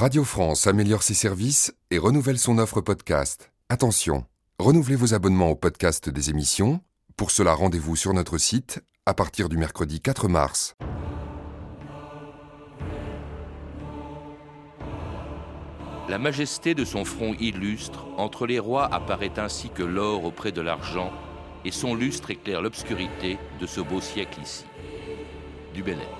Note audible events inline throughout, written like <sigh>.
Radio France améliore ses services et renouvelle son offre podcast. Attention, renouvelez vos abonnements au podcast des émissions. Pour cela, rendez-vous sur notre site à partir du mercredi 4 mars. La majesté de son front illustre entre les rois apparaît ainsi que l'or auprès de l'argent, et son lustre éclaire l'obscurité de ce beau siècle ici. Du Bellay. «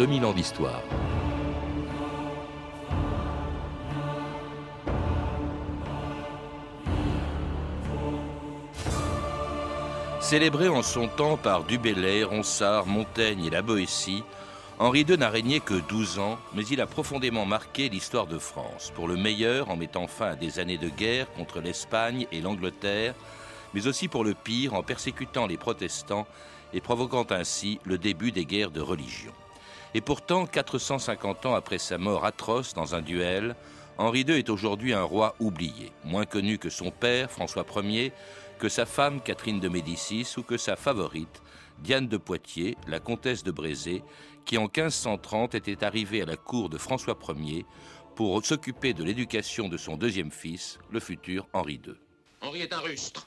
2000 ans d'histoire. Célébré en son temps par Du Bellay, Ronsard, Montaigne et la Boétie, Henri II n'a régné que 12 ans, mais il a profondément marqué l'histoire de France, pour le meilleur en mettant fin à des années de guerre contre l'Espagne et l'Angleterre, mais aussi pour le pire en persécutant les protestants et provoquant ainsi le début des guerres de religion. Et pourtant, 450 ans après sa mort atroce dans un duel, Henri II est aujourd'hui un roi oublié, moins connu que son père, François Ier, que sa femme, Catherine de Médicis, ou que sa favorite, Diane de Poitiers, la comtesse de Brézé, qui en 1530 était arrivée à la cour de François Ier pour s'occuper de l'éducation de son deuxième fils, le futur Henri II. Henri est un rustre,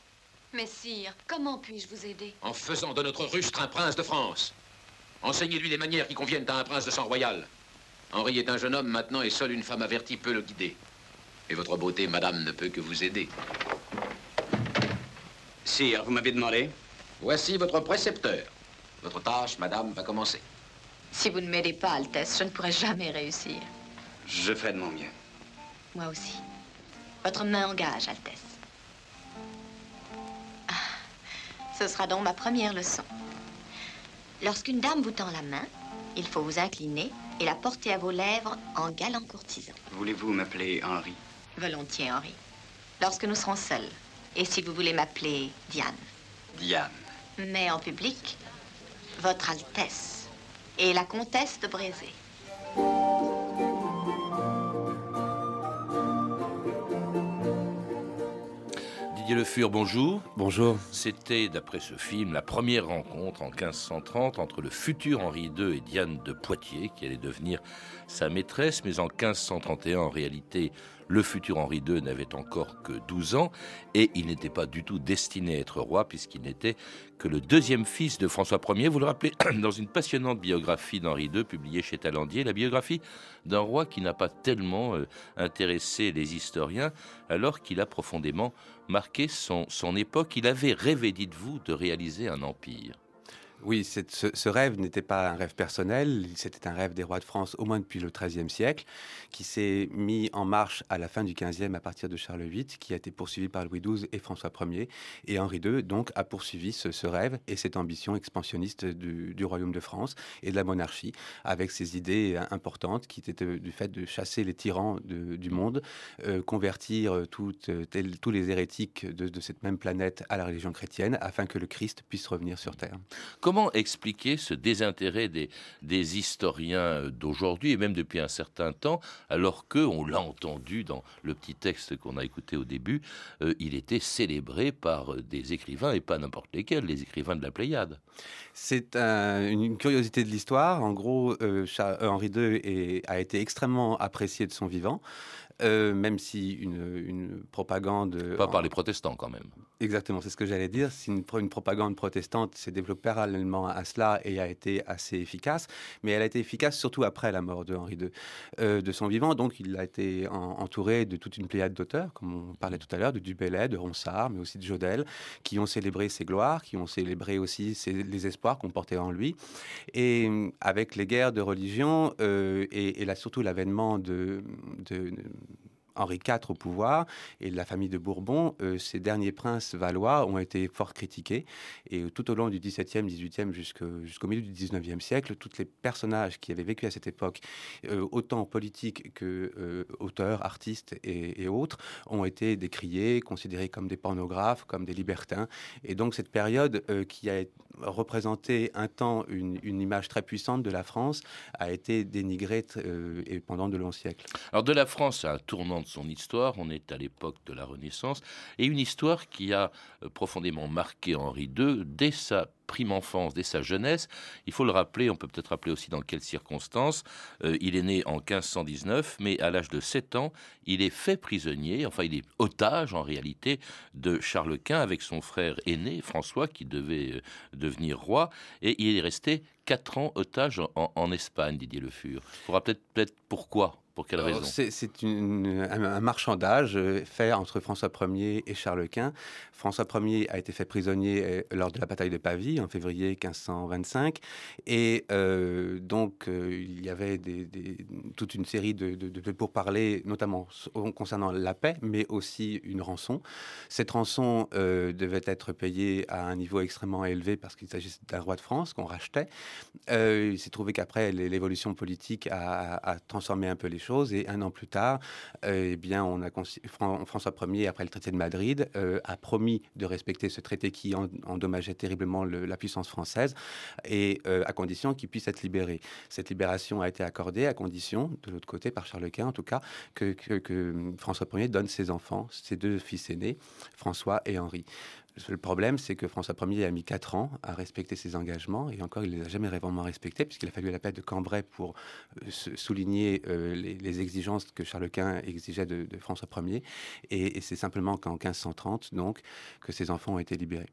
Mais sire, comment puis-je vous aider? En faisant de notre rustre un prince de France. Enseignez-lui les manières qui conviennent à un prince de sang royal. Henri est un jeune homme maintenant et seule une femme avertie peut le guider. Et votre beauté, madame, ne peut que vous aider. Sire, vous m'avez demandé? Voici votre précepteur. Votre tâche, madame, va commencer. Si vous ne m'aidez pas, Altesse, je ne pourrai jamais réussir. Je ferai de mon mieux. Moi aussi. Votre main engage, Altesse. Ah, ce sera donc ma première leçon. Lorsqu'une dame vous tend la main, il faut vous incliner et la porter à vos lèvres en galant courtisan. Voulez-vous m'appeler Henri? Volontiers, Henri. Lorsque nous serons seuls. Et si vous voulez m'appeler Diane. Diane. Mais en public, Votre Altesse et la comtesse de Brézé. Didier Le Fur, bonjour. Bonjour. C'était, d'après ce film, la première rencontre en 1530 entre le futur Henri II et Diane de Poitiers, qui allait devenir sa maîtresse. Mais en 1531, en réalité, le futur Henri II n'avait encore que 12 ans et il n'était pas du tout destiné à être roi puisqu'il n'était que le deuxième fils de François Ier. Vous le rappelez <clears throat> dans une passionnante biographie d'Henri II publiée chez Talandier, la biographie d'un roi qui n'a pas tellement euh, intéressé les historiens alors qu'il a profondément marqué son, son époque. Il avait rêvé, dites-vous, de réaliser un empire. Oui, ce, rêve n'était pas un rêve personnel, c'était un rêve des rois de France au moins depuis le XIIIe siècle, qui s'est mis en marche à la fin du XVe à partir de Charles VIII, qui a été poursuivi par Louis XII et François Ier. Et Henri II, donc, a poursuivi ce, rêve et cette ambition expansionniste du, royaume de France et de la monarchie, avec ses idées importantes qui étaient du fait de chasser les tyrans du monde, euh, convertir tous les hérétiques de, cette même planète à la religion chrétienne, afin que le Christ puisse revenir sur Terre. Expliquer ce désintérêt des, historiens d'aujourd'hui et même depuis un certain temps, alors que, on l'a entendu dans le petit texte qu'on a écouté au début, euh, il était célébré par euh, des écrivains et pas n'importe lesquels, les écrivains de la Pléiade. C'est un- une curiosité de l'histoire. En gros, euh, euh, Henri II a été extrêmement apprécié de son vivant, euh, même si une, une propagande... Pas en- par les protestants quand même. Exactement, c'est ce que j'allais dire. Si une, une propagande protestante s'est développée parallèlement à cela et a été assez efficace, mais elle a été efficace surtout après la mort de Henri II, euh, de son vivant. Donc, il a été en- entouré de toute une pléiade d'auteurs, comme on parlait tout à l'heure, de Du Bellay, de Ronsard, mais aussi de Jodel, qui ont célébré ses gloires, qui ont célébré aussi ses- les espoirs qu'on portait en lui. Et euh, avec les guerres de religion euh, et, et là, surtout l'avènement de, de- Henri IV au pouvoir et la famille de Bourbon, ces derniers princes valois ont été fort critiqués. Et tout au long du XVIIe, XVIIIe jusqu'au milieu du XIXe siècle, tous les personnages qui avaient vécu à cette époque, autant politiques que auteurs, artistes et, autres, ont été décriés, considérés comme des pornographes, comme des libertins. Et donc cette période qui a représenté un temps une, image très puissante de la France a été dénigrée euh, et pendant de longs siècles. Alors de la France un tournant son histoire, on est à l'époque de la Renaissance, et une histoire qui a euh, profondément marqué Henri II dès sa prime enfance, dès sa jeunesse. Il faut le rappeler, on peut peut-être rappeler aussi dans quelles circonstances. Euh, il est né en 1519, mais à l'âge de 7 ans, il est fait prisonnier, enfin il est otage en réalité de Charles Quint avec son frère aîné, François, qui devait euh, devenir roi, et il est resté 4 ans otage en, Espagne, Didier Le Fur. Il faudra peut-être peut pourquoi? Pour quelle raison C'est un, marchandage euh, fait entre François Ier et Charles Quint. François Ier a été fait prisonnier euh, lors de la bataille de Pavie en février 1525. Et euh, donc, il y avait des, toute une série de, de, pourparlers, notamment concernant la paix, mais aussi une rançon. Cette rançon devait être payée à un niveau extrêmement élevé parce qu'il s'agissait d'un roi de France qu'on rachetait. il s'est trouvé qu'après, l'évolution politique a, a transformé un peu les Et un an plus tard, euh, eh bien, on a François Ier, après le traité de Madrid, euh, a promis de respecter ce traité qui endommageait terriblement la puissance française, et euh, à condition qu'il puisse être libéré. Cette libération a été accordée à condition, de l'autre côté, par Charles Quint en tout cas, que, que François Ier donne ses enfants, ses deux fils aînés, François et Henri. Le problème, c'est que François Ier a mis 4 ans à respecter ses engagements, et encore, il ne les a jamais vraiment respectés, puisqu'il a fallu la paix de Cambrai pour euh, souligner euh, les, exigences que Charles Quint exigeait de, François Ier. Et, et c'est simplement qu'en 1530, donc, que ses enfants ont été libérés.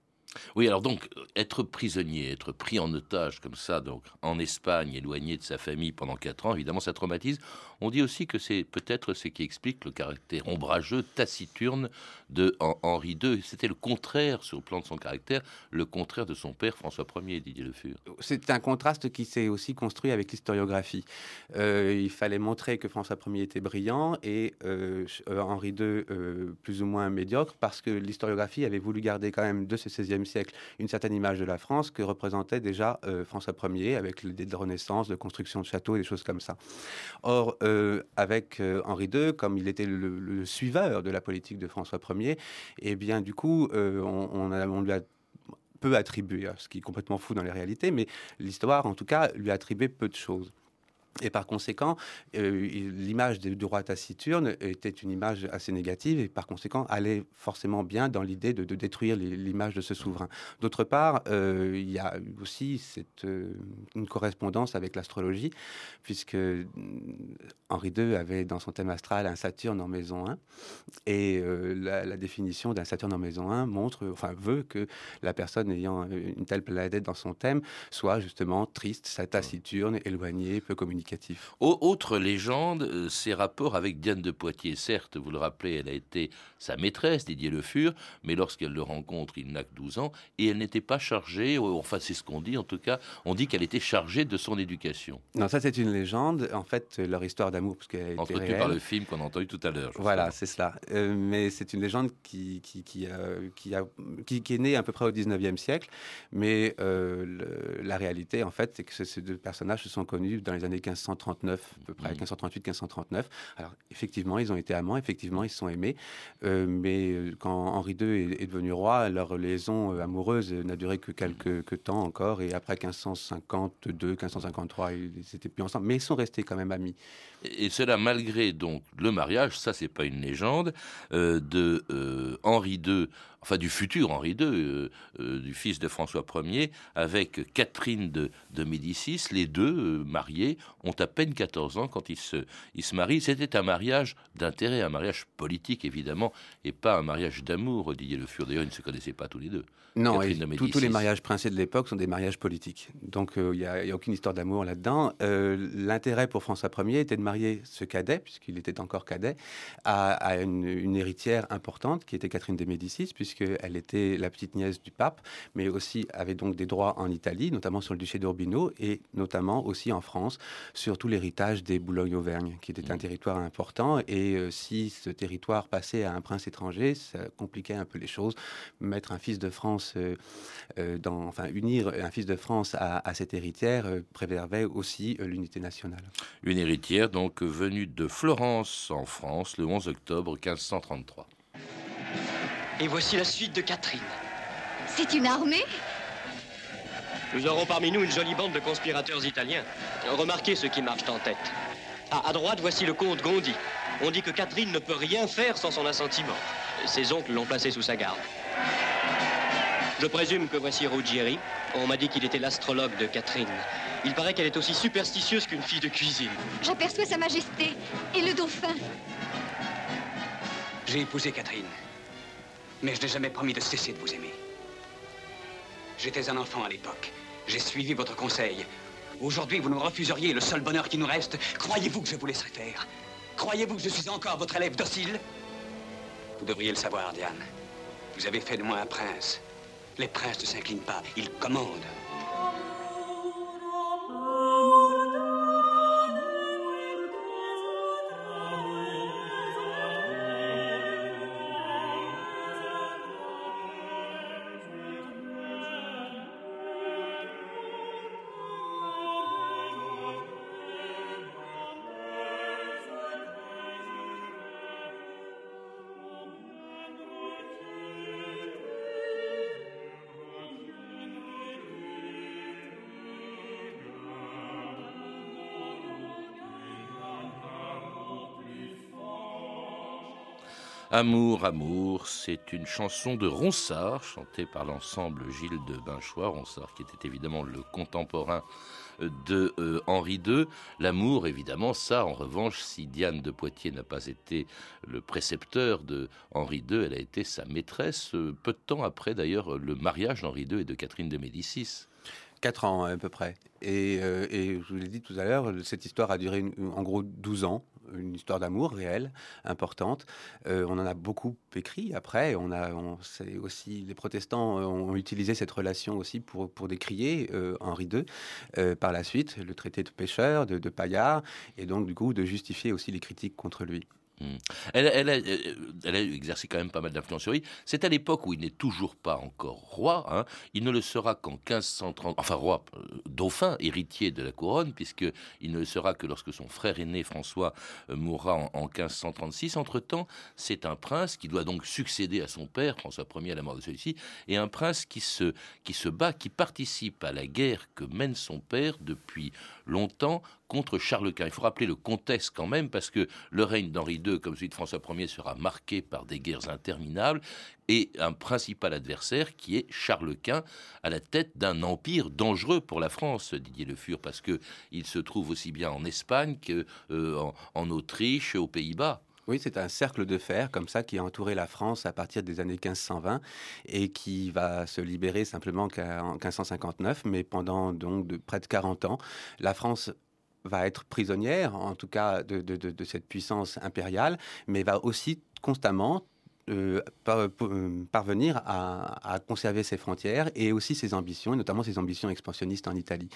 Oui, alors donc, être prisonnier, être pris en otage comme ça, donc en Espagne, éloigné de sa famille pendant quatre ans, évidemment, ça traumatise. On dit aussi que c'est peut-être ce qui explique le caractère ombrageux, taciturne de Henri II. C'était le contraire, sur le plan de son caractère, le contraire de son père François Ier, Didier Le Fur. C'est un contraste qui s'est aussi construit avec l'historiographie. Euh, il fallait montrer que François Ier était brillant et euh, Henri II euh, plus ou moins médiocre, parce que l'historiographie avait voulu garder quand même de ce 16e siècle une certaine image de la France que représentait déjà euh, François Ier avec l'idée de Renaissance, de construction de châteaux et des choses comme ça. Or, euh, avec euh, Henri II, comme il était le, suiveur de la politique de François Ier, eh bien du coup, on, a, on lui a peu attribué, ce qui est complètement fou dans les réalités, mais l'histoire, en tout cas, lui a attribué peu de choses. Et par conséquent, euh, l'image du roi taciturne était une image assez négative et par conséquent allait forcément bien dans l'idée de, détruire l'image de ce souverain. D'autre part, euh, il y a aussi cette, euh, une correspondance avec l'astrologie, puisque Henri II avait dans son thème astral un Saturne en maison 1, et la, définition d'un Saturne en maison 1 montre, enfin veut que la personne ayant une telle planète dans son thème soit justement triste, taciturne, éloignée, peu autre légende, euh, ses rapports avec Diane de Poitiers. Certes, vous le rappelez, elle a été sa maîtresse, Didier Le Fur, mais lorsqu'elle le rencontre, il n'a que 12 ans, et elle n'était pas chargée, enfin c'est ce qu'on dit en tout cas, on dit qu'elle était chargée de son éducation. Non, ça c'est une légende, en fait, leur histoire d'amour, parce qu'elle a été par le film qu'on a entendu tout à l'heure. Voilà, c'est cela. Euh, mais c'est une légende qui, qui, qui, euh, qui, a, qui, est née à peu près au 19e siècle, mais la réalité, en fait, c'est que ces deux personnages se sont connus dans les années 1539, à peu près, 1538-1539. Alors, effectivement, ils ont été amants, effectivement, ils se sont aimés. Euh, mais euh, quand Henri II est, devenu roi, leur liaison euh, amoureuse n'a duré que quelques temps encore. Et après 1552, 1553, ils n'étaient plus ensemble. Mais ils sont restés quand même amis. Et cela malgré donc le mariage, ça c'est pas une légende, de Henri II enfin du futur Henri II, euh, euh, du fils de François Ier, avec Catherine de, de Médicis. Les deux, euh, mariés, ont à peine 14 ans quand ils se, ils se marient. C'était un mariage d'intérêt, un mariage politique évidemment, et pas un mariage d'amour. Didier Le Fur, d'ailleurs, ils ne se connaissaient pas tous les deux. Non, tous les mariages princiers de l'époque sont des mariages politiques. Donc il n'y a, aucune histoire d'amour là-dedans. L'intérêt pour François Ier était de marier ce cadet, puisqu'il était encore cadet, à, une, héritière importante qui était Catherine de Médicis, puisqu'elle était la petite nièce du pape, mais aussi avait donc des droits en Italie, notamment sur le duché d'Urbino, et notamment aussi en France, sur tout l'héritage des Boulogne-Auvergne, qui était un mmh. territoire important. Et euh, si ce territoire passait à un prince étranger, ça compliquait un peu les choses. Mettre un fils de France, euh, euh, dans, enfin unir un fils de France à, à cette héritière préservait aussi l'unité nationale. Une héritière donc venue de Florence en France le 11 octobre 1533. Et voici la suite de Catherine. C'est une armée Nous aurons parmi nous une jolie bande de conspirateurs italiens. Remarquez ceux qui marchent en tête. Ah, à droite, voici le comte Gondi. On dit que Catherine ne peut rien faire sans son assentiment. Ses oncles l'ont placé sous sa garde. Je présume que voici Ruggieri. On m'a dit qu'il était l'astrologue de Catherine. Il paraît qu'elle est aussi superstitieuse qu'une fille de cuisine. J'aperçois Sa Majesté et le dauphin. J'ai épousé Catherine. Mais je n'ai jamais promis de cesser de vous aimer. J'étais un enfant à l'époque. J'ai suivi votre conseil. Aujourd'hui, vous nous refuseriez le seul bonheur qui nous reste. Croyez-vous que je vous laisserai faire? Croyez-vous que je suis encore votre élève docile? Vous devriez le savoir, Diane. Vous avez fait de moi un prince. Les princes ne s'inclinent pas, ils commandent. Amour, amour, c'est une chanson de Ronsard, chantée par l'ensemble Gilles de Binchois, Ronsard qui était évidemment le contemporain de euh, Henri II. L'amour, évidemment, ça, en revanche, si Diane de Poitiers n'a pas été le précepteur de Henri II, elle a été sa maîtresse, euh, peu de temps après d'ailleurs le mariage d'Henri II et de Catherine de Médicis. Quatre ans à peu près. Et, euh, et, je vous l'ai dit tout à l'heure, cette histoire a duré en gros 12 ans une histoire d'amour réelle, importante. Euh, on en a beaucoup écrit après. On a, aussi les protestants ont utilisé cette relation aussi pour pour décrier euh, Henri II euh, par la suite, le traité de pêcheur de, de Paillard, et donc du coup de justifier aussi les critiques contre lui. Elle, elle, a, elle, a, exercé quand même pas mal d'influence sur lui. C'est à l'époque où il n'est toujours pas encore roi. Hein. Il ne le sera qu'en 1530, enfin roi, euh, dauphin, héritier de la couronne, puisqu'il ne le sera que lorsque son frère aîné François euh, mourra en, en 1536. Entre-temps, c'est un prince qui doit donc succéder à son père, François Ier, à la mort de celui-ci, et un prince qui se, qui se bat, qui participe à la guerre que mène son père depuis longtemps contre Charles Quint. Il faut rappeler le contexte quand même, parce que le règne d'Henri Comme celui de François Ier, sera marqué par des guerres interminables et un principal adversaire qui est Charles Quint à la tête d'un empire dangereux pour la France, Didier Le Fur, parce que il se trouve aussi bien en Espagne qu'en euh, en Autriche, aux Pays-Bas. Oui, c'est un cercle de fer comme ça qui a entouré la France à partir des années 1520 et qui va se libérer simplement en 1559, mais pendant donc de près de 40 ans, la France va être prisonnière, en tout cas de, de, cette puissance impériale, mais va aussi constamment euh, euh, parvenir à, conserver ses frontières et aussi ses ambitions, et notamment ses ambitions expansionnistes en Italie.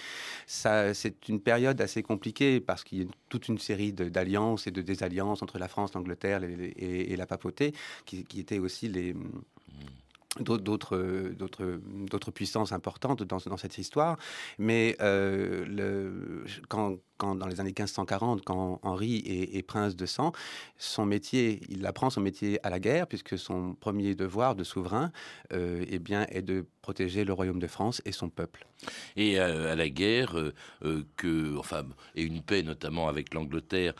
C'est une période assez compliquée parce qu'il y a toute une série d'alliances et de désalliances entre la France, l'Angleterre et, la papauté, qui, étaient aussi les d'autres puissances importantes dans, dans cette histoire mais euh, quand, quand, dans les années 1540 quand Henri est, prince de sang son métier il apprend son métier à la guerre puisque son premier devoir de souverain euh, eh bien est de protéger le royaume de France et son peuple et euh, à la guerre euh, que enfin et une paix notamment avec l'Angleterre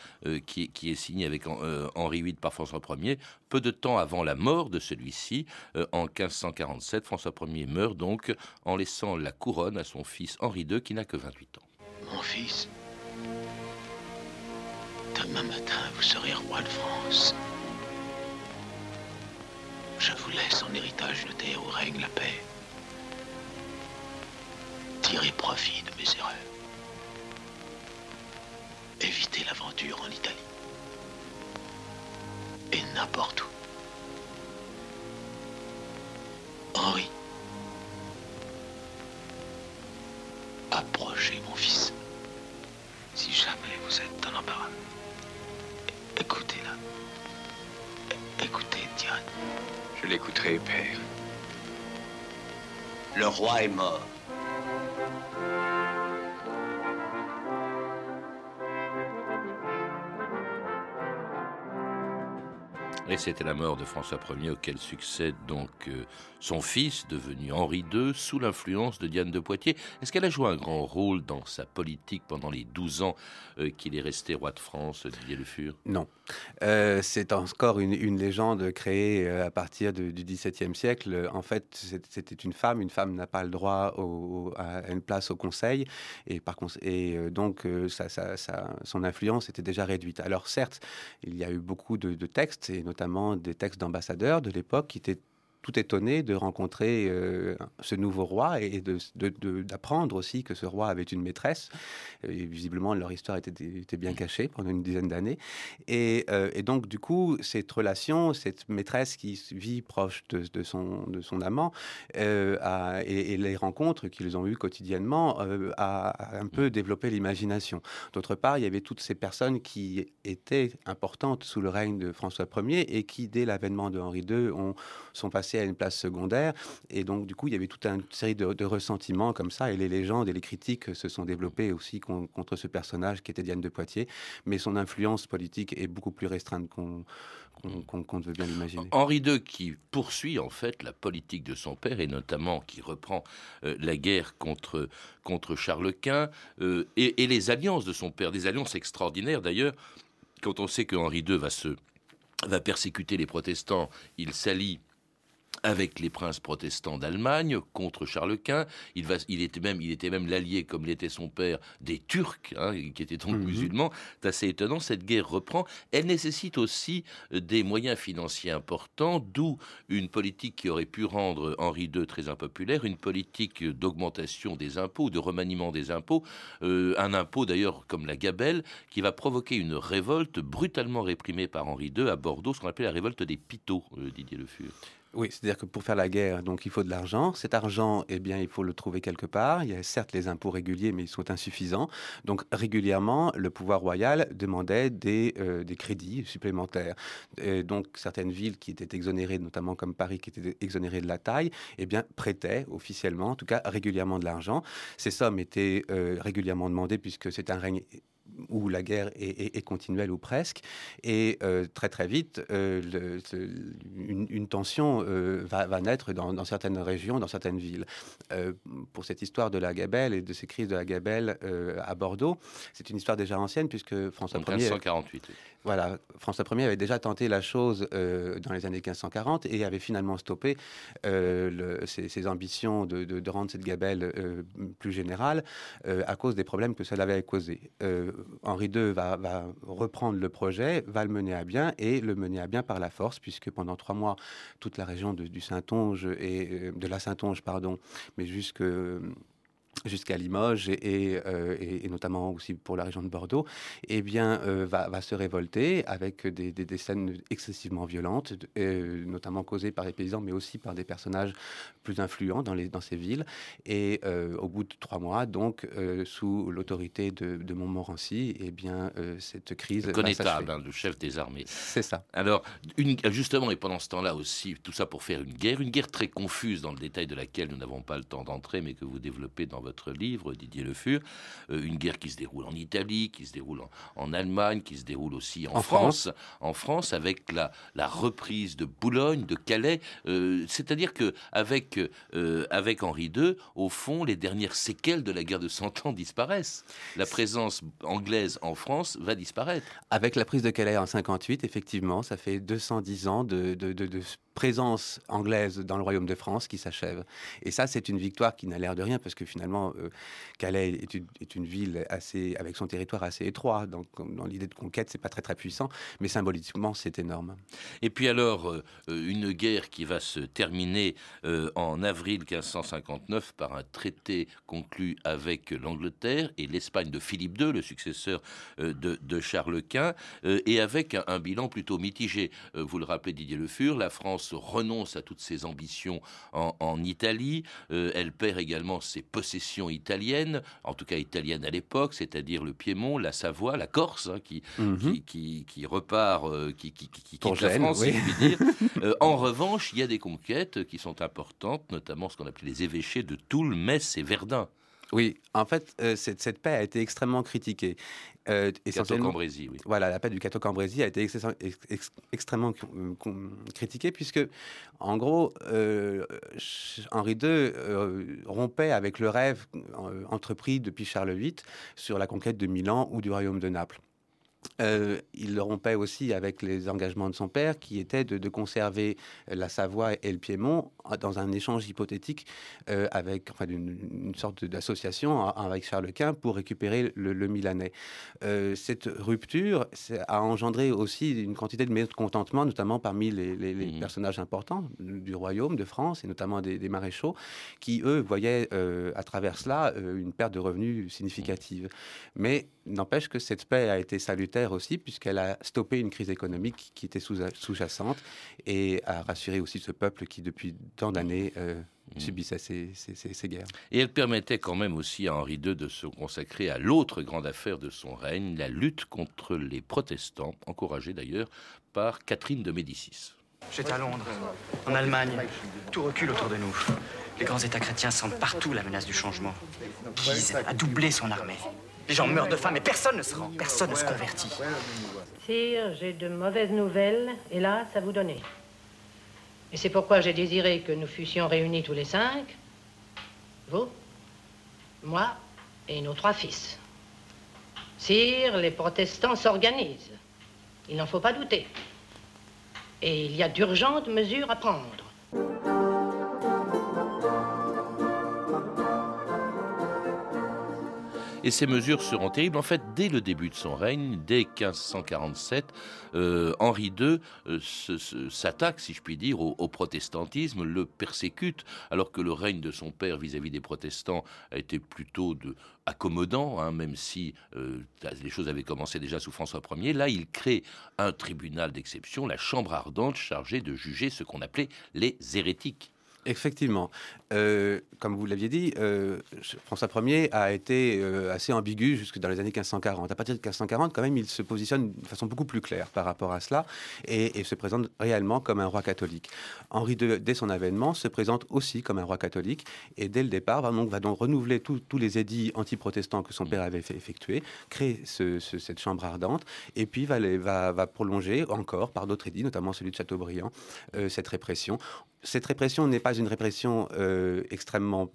qui, qui, est signée avec Henri VIII par François Ier peu de temps avant la mort de celui-ci en 15 1547, François Ier meurt donc en laissant la couronne à son fils Henri II qui n'a que 28 ans. Mon fils, demain matin, vous serez roi de France. Je vous laisse en héritage une terre où règne la paix. Tirez profit de mes erreurs. Évitez l'aventure en Italie. Et n'importe où. Henri. Approchez, mon fils. Jamais vous êtes dans l'embarras, écoutez-la. Écoutez, Diane. Je l'écouterai, père. Le roi est mort. Et c'était la mort de François Ier auquel succède donc euh, son fils, devenu Henri II, sous l'influence de Diane de Poitiers. Est-ce qu'elle a joué un grand rôle dans sa politique pendant les 12 ans euh, qu'il est resté roi de France, Didier Le Fur? Non. Euh, c'est encore une, légende créée à partir de, du XVIIe siècle. En fait, c'était une femme. Une femme n'a pas le droit à une place au Conseil. Et, par, et donc, son influence était déjà réduite. Alors certes, il y a eu beaucoup de, textes, et notamment des textes d'ambassadeurs de l'époque qui étaient tout étonné de rencontrer euh, ce nouveau roi et d'apprendre aussi que ce roi avait une maîtresse. Et visiblement, leur histoire était, bien cachée pendant une dizaine d'années. Et, euh, et, donc, du coup, cette relation, cette maîtresse qui vit proche de, son, amant, euh, a, et, les rencontres qu'ils ont eues quotidiennement, euh, a, un peu développé l'imagination. D'autre part, il y avait toutes ces personnes qui étaient importantes sous le règne de François Ier et qui, dès l'avènement de Henri II, ont, sont passées à une place secondaire. Et donc, du coup, il y avait toute une série de, ressentiments comme ça. Et les légendes et les critiques se sont développées aussi contre ce personnage qui était Diane de Poitiers. Mais son influence politique est beaucoup plus restreinte qu'on qu'on veut bien l'imaginer. Henri II qui poursuit en fait la politique de son père et notamment qui reprend euh, la guerre contre, contre Charles Quint euh, et, et, les alliances de son père, des alliances extraordinaires d'ailleurs, quand on sait que Henri II va se va persécuter les protestants, il s'allie avec les princes protestants d'Allemagne contre Charles Quint. Il, va, il était même, il était même l'allié, comme l'était son père, des Turcs, hein, qui étaient donc mhm. musulmans. C'est assez étonnant. Cette guerre reprend. Elle nécessite aussi des moyens financiers importants, d'où une politique qui aurait pu rendre Henri II très impopulaire, une politique d'augmentation des impôts, de remaniement des impôts, euh, un impôt d'ailleurs comme la gabelle, qui va provoquer une révolte brutalement réprimée par Henri II à Bordeaux, ce qu'on appelle la révolte des Pitots, euh, Didier Le Fur. Oui, c'est-à-dire que pour faire la guerre, donc il faut de l'argent. Cet argent, eh bien, il faut le trouver quelque part. Il y a certes les impôts réguliers, mais ils sont insuffisants. Donc régulièrement, le pouvoir royal demandait des, euh, crédits supplémentaires. Donc certaines villes qui étaient exonérées, notamment comme Paris, qui étaient exonérées de la taille, eh bien, prêtaient officiellement, en tout cas régulièrement de l'argent. Ces sommes étaient euh, régulièrement demandées puisque c'est un règne où la guerre est, continuelle ou presque. Et euh, très très vite, euh, une, tension euh, va, naître dans, certaines régions, dans certaines villes. pour cette histoire de la Gabelle et de ces crises de la Gabelle à Bordeaux, c'est une histoire déjà ancienne puisque François Ier... 1548. Voilà, François Ier avait déjà tenté la chose dans les années 1540 et avait finalement stoppé ses, ambitions de, rendre cette Gabelle plus générale à cause des problèmes que cela avait causé. Henri II va, reprendre le projet, va le mener à bien et le mener à bien par la force, puisque pendant trois mois, toute la région du Saintonge et euh, de la Saintonge, pardon, mais jusque jusqu'à Limoges euh, et, et, notamment aussi pour la région de Bordeaux, eh bien, euh, va, va, se révolter avec des, des, scènes excessivement violentes, euh, notamment causées par les paysans, mais aussi par des personnages plus influents dans, les, dans ces villes. Et au bout de trois mois, donc, sous l'autorité de, de, Montmorency, eh bien, cette crise... Le connétable, hein, le chef des armées. C'est ça. Alors, une, justement, et pendant ce temps-là aussi, tout ça pour faire une guerre, une guerre très confuse dans le détail de laquelle nous n'avons pas le temps d'entrer, mais que vous développez dans votre livre, Didier Le Fur, euh, une guerre qui se déroule en Italie, qui se déroule en, Allemagne, qui se déroule aussi en, France, en France avec la, la reprise de Boulogne, de Calais. Euh, c'est-à-dire que avec, euh, avec Henri II, au fond, les dernières séquelles de la guerre de Cent Ans disparaissent. La présence anglaise en France va disparaître. Avec la prise de Calais en 58, effectivement, ça fait 210 ans de, de, de, de présence anglaise dans le royaume de France qui s'achève. Et ça, c'est une victoire qui n'a l'air de rien, parce que finalement, euh, Calais est une, ville assez, avec son territoire assez étroit. Donc, dans l'idée de conquête, c'est pas très très puissant, mais symboliquement, c'est énorme. Et puis alors, euh, une guerre qui va se terminer euh, en avril 1559 par un traité conclu avec l'Angleterre et l'Espagne de Philippe II, le successeur de, Charles Quint, et avec un, bilan plutôt mitigé. vous le rappelez, Didier Le Fur, la France France renonce à toutes ses ambitions en, Italie. Euh, elle perd également ses possessions italiennes, en tout cas italiennes à l'époque, c'est-à-dire le Piémont, la Savoie, la Corse, hein, mhm. qui, qui, repart, qui, qui, qui quitte la France, si dire. <laughs> en revanche, il y a des conquêtes qui sont importantes, notamment ce qu'on appelait les évêchés de Toul, Metz et Verdun. Oui, en fait, euh, cette, cette, paix a été extrêmement critiquée. Euh, essentiellement, oui. Voilà, la paix du Cateau-Cambrésis a été extrêmement euh, critiquée puisque, en gros, euh, Henri II rompait avec le rêve entrepris depuis Charles VIII sur la conquête de Milan ou du royaume de Naples. Euh, il rompait aussi avec les engagements de son père, qui était de, conserver la Savoie et le Piémont dans un échange hypothétique euh, avec enfin, une, sorte d'association avec Charles Quint pour récupérer le, Milanais. Euh, cette rupture a engendré aussi une quantité de mécontentement, notamment parmi les, mmh. personnages importants du royaume de France et notamment des, maréchaux, qui eux voyaient à travers cela une perte de revenus significative. Mais n'empêche que cette paix a été salutaire aussi, puisqu'elle a stoppé une crise économique qui était sous-jacente et a rassuré aussi ce peuple qui, depuis tant d'années, euh, mmh. subissait ces, ces, guerres. Et elle permettait quand même aussi à Henri II de se consacrer à l'autre grande affaire de son règne, la lutte contre les protestants, encouragée d'ailleurs par Catherine de Médicis. J'étais à Londres, en Allemagne. Tout recule autour de nous. Les grands États chrétiens sentent partout la menace du changement. Guise a doublé son armée. Les gens meurent de faim, mais personne ne se rend, personne ne se convertit. Sire, j'ai de mauvaises nouvelles, hélas, à vous donner. Et c'est pourquoi j'ai désiré que nous fussions réunis tous les cinq. Vous, moi et nos trois fils. Sire, les protestants s'organisent. Il n'en faut pas douter. Et il y a d'urgentes mesures à prendre. Et ces mesures seront terribles. En fait, dès le début de son règne, dès 1547, euh, Henri II euh, s'attaque, si je puis dire, au, protestantisme, le persécute, alors que le règne de son père vis-à-vis des protestants a été plutôt accommodant, hein, même si euh, les choses avaient commencé déjà sous François Ier. Là, il crée un tribunal d'exception, la Chambre ardente, chargée de juger ce qu'on appelait les hérétiques. Effectivement. Euh, comme vous l'aviez dit, euh, François Ier a été euh, assez ambigu jusque dans les années 1540. À partir de 1540, quand même, il se positionne de façon beaucoup plus claire par rapport à cela et, se présente réellement comme un roi catholique. Henri II, dès son avènement, se présente aussi comme un roi catholique et dès le départ, va donc, va renouveler tous les édits anti-protestants que son père avait fait effectuer, créer cette chambre ardente et puis va, va prolonger encore par d'autres édits, notamment celui de Chateaubriand, cette répression cette répression n'est pas une répression euh, extrêmement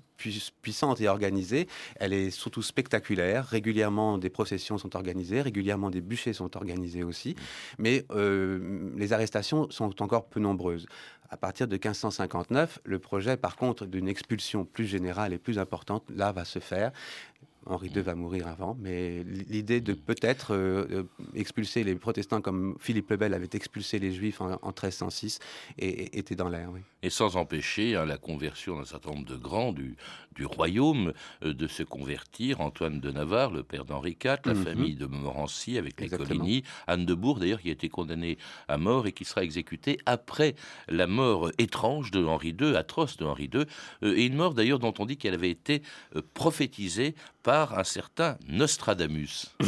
puissante et organisée, elle est surtout spectaculaire. Régulièrement, des processions sont organisées, régulièrement, des bûchers sont organisés aussi, mais euh, les arrestations sont encore peu nombreuses. À partir de 1559, le projet, par contre, d'une expulsion plus générale et plus importante, là, va se faire. Henri II va mourir avant, mais l'idée de peut-être euh, euh, expulser les protestants comme Philippe le Bel avait expulsé les juifs en, 1306 était dans l'air. Et sans empêcher hein, la conversion d'un certain nombre de grands du, du royaume euh, de se convertir. Antoine de Navarre, le père d'Henri IV, la mhm. famille de Montmorency avec les Coligny, Anne de Bourg d'ailleurs qui a été condamnée à mort et qui sera exécutée après la mort étrange de Henri II, atroce de Henri II, et une mort d'ailleurs dont on dit qu'elle avait été prophétisée par un certain Nostradamus. <laughs>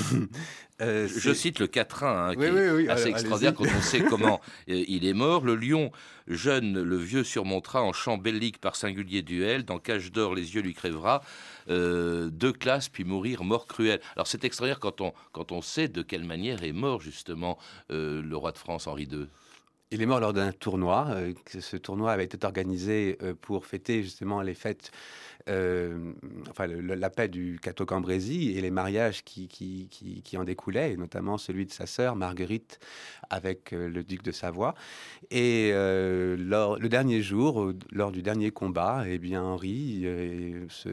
Euh, je cite le quatrain, hein, qui est assez extraordinaire quand on sait comment <laughs> euh, il est mort. Le lion jeune, le vieux surmontera en chant bellique par singulier duel. Dans cage d'or, les yeux lui crèvera. Euh, deux classes, puis mourir mort cruelle. Alors c'est extraordinaire quand on, quand on sait de quelle manière est mort justement le roi de France Henri II. Il est mort lors d'un tournoi. ce tournoi avait été organisé pour fêter justement les fêtes euh, enfin, la paix du Cateau-Cambrésis et les mariages qui, qui, qui, en découlaient, et notamment celui de sa sœur Marguerite avec euh, le duc de Savoie. Et euh, le dernier jour, lors du dernier combat, eh bien, Henri se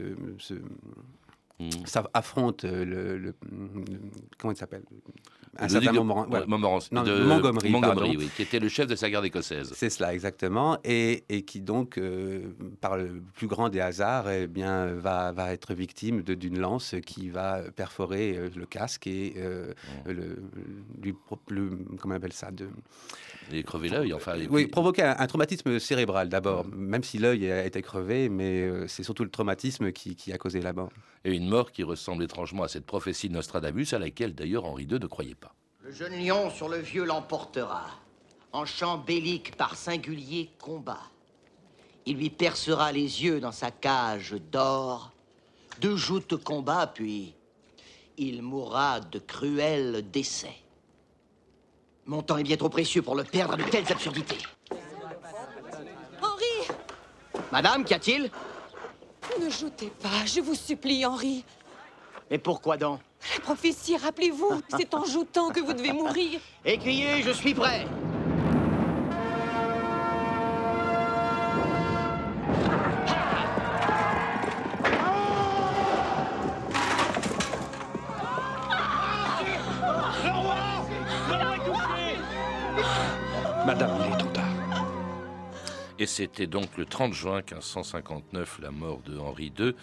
mmh. affronte le, comment il s'appelle? Un certain de-. Montmorency- Non, de- Montgomery, pardon. oui, qui était le chef de sa garde écossaise. C'est cela, exactement. Et, et qui donc, euh, par le plus grand des hasards, eh bien, va, va être victime de- d'une lance qui va perforer euh, le casque et euh, le, lui, le- comment on appelle ça de, Il crevé l'œil, enfin. et Oui, provoquer un, un traumatisme cérébral d'abord, même si l'œil a été crevé, mais euh, c'est surtout le traumatisme qui, qui a causé la mort. Et une mort qui ressemble étrangement à cette prophétie de Nostradamus, à laquelle d'ailleurs Henri II ne croyait pas. Le jeune lion sur le vieux l'emportera, en chant bellique par singulier combat. Il lui percera les yeux dans sa cage d'or, de joutes combats, puis il mourra de cruels décès. Mon temps est bien trop précieux pour le perdre à de telles absurdités. Henri Madame, qu'y a-t-il? Ne joutez pas, je vous supplie, Henri. Mais pourquoi donc? La prophétie, rappelez-vous, c'est en <laughs> joutant que vous devez mourir. Écriez, je suis prêt. Et c'était donc le 30 juin 1559 la mort de Henri II,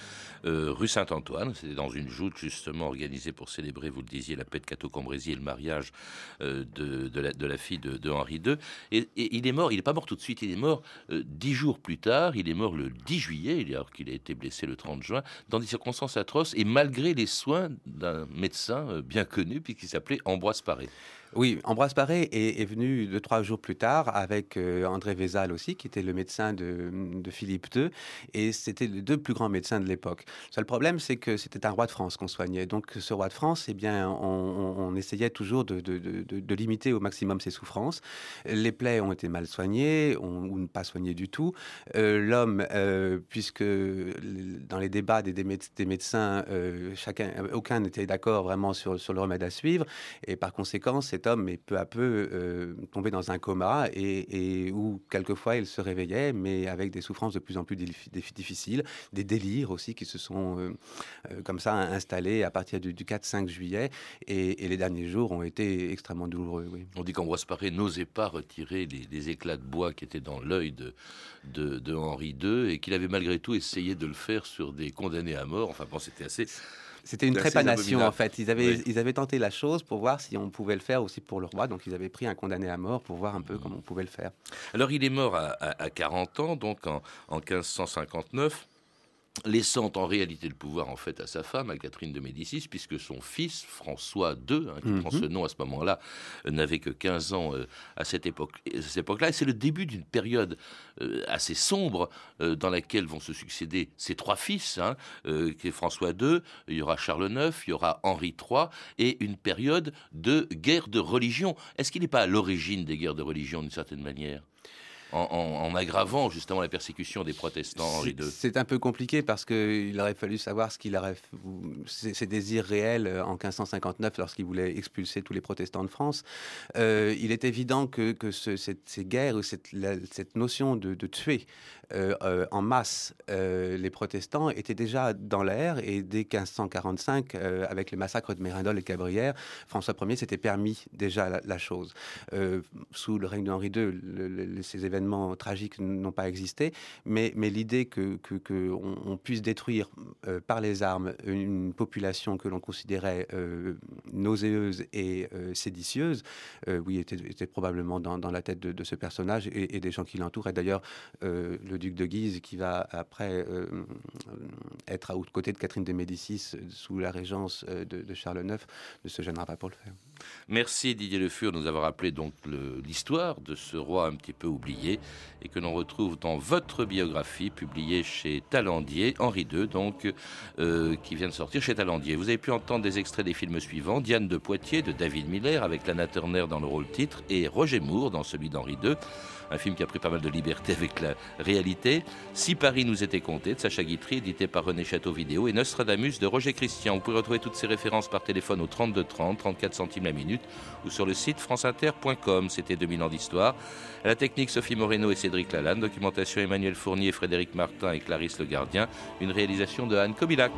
euh, rue Saint-Antoine. C'était dans une joute justement organisée pour célébrer, vous le disiez, la paix de Cateau-Cambrésis et le mariage euh, de, la, fille de, Henri II. Et, il est mort, il n'est pas mort tout de suite, il est mort euh, dix jours plus tard. Il est mort le 10 juillet, alors qu'il a été blessé le 30 juin, dans des circonstances atroces et malgré les soins d'un médecin bien connu, puisqu'il s'appelait Ambroise Paré. Oui, Ambroise Paré est, venu deux, trois jours plus tard avec euh, André Vézal aussi, qui était le médecin de, Philippe II, et c'était les deux plus grands médecins de l'époque. Le seul problème, c'est que c'était un roi de France qu'on soignait. Donc ce roi de France, eh bien, on, essayait toujours de, limiter au maximum ses souffrances. Les plaies ont été mal soignées, ou pas soignées du tout. Euh, L'homme, euh, puisque dans les débats des, des méde- des médecins, chacun, aucun n'était d'accord vraiment sur, sur le remède à suivre, et par conséquent, est peu à peu euh, tombé dans un coma et, où quelquefois il se réveillait, mais avec des souffrances de plus en plus dif- dif- difficiles, des délires aussi qui se sont euh, euh, comme ça installés à partir du, du 4-5 juillet. Et, les derniers jours ont été extrêmement douloureux. On dit qu'Ambroise Paré n'osait pas retirer les, éclats de bois qui étaient dans l'œil de Henri II et qu'il avait malgré tout essayé de le faire sur des condamnés à mort. Enfin bon, c'était assez. C'était une trépanation en fait. Ils avaient, Oui. ils avaient tenté la chose pour voir si on pouvait le faire aussi pour le roi. Donc ils avaient pris un condamné à mort pour voir un peu comment on pouvait le faire. Alors il est mort à, à- à 40 ans, donc en, en 1559. Laissant en réalité le pouvoir en fait à sa femme, à Catherine de Médicis, puisque son fils François II, hein, qui Mhm. prend ce nom à ce moment-là, euh, n'avait que 15 ans euh, à cette époque, à cette époque-là. Et c'est le début d'une période euh, assez sombre euh, dans laquelle vont se succéder ses trois fils, hein, euh, qui est François II, il y aura Charles IX, il y aura Henri III, et une période de guerre de religion. Est-ce qu'il n'est pas à l'origine des guerres de religion d'une certaine manière? En, en- en aggravant justement la persécution des protestants, Henri C'est- II. C'est un peu compliqué parce qu'il aurait fallu savoir ce qu'il aurait, ses, ses désirs réels euh, en 1559 lorsqu'il voulait expulser tous les protestants de France. Euh, il est évident que, que ce- cette, ces guerres, ou cette, la- cette notion de, de tuer euh, en masse euh, les protestants était déjà dans l'air et dès 1545, euh, avec les massacres de Mérindol et Cabrières, François Ier s'était permis déjà la, la chose. Sous le règne d'Henri II, le- le- ces événements tragiques n'ont pas existé, mais, l'idée que, que, que puisse détruire euh, par les armes une population que l'on considérait euh, nauséeuse et euh, séditieuse, euh, oui, était, probablement dans, la tête de, ce personnage et, des gens qui l'entourent. Et d'ailleurs, le duc de Guise, qui va après être à aux côtés de Catherine de Médicis sous la régence de, de Charles IX, ne se gênera pas pour le faire. Merci Didier Le Fur de nous avoir rappelé donc l'histoire de ce roi un petit peu oublié et que l'on retrouve dans votre biographie publiée chez Talandier, Henri II, donc, euh, qui vient de sortir chez Talandier. Vous avez pu entendre des extraits des films suivants Diane de Poitiers de David Miller avec Lana Turner dans le rôle titre et Roger Moore dans celui d'Henri II. Un film qui a pris pas mal de liberté avec la réalité. Si Paris nous était compté de Sacha Guitry, édité par René Château Vidéo, et Nostradamus de Roger Christian. Vous pouvez retrouver toutes ces références par téléphone au 32 30, 34 centimes la minute, ou sur le site franceinter.com. C'était 2000 ans d'histoire. La technique, Sophie Moreno et Cédric Lalanne. Documentation Emmanuel Fournier, Frédéric Martin et Clarisse Le Gardien. Une réalisation de Anne Kobilac.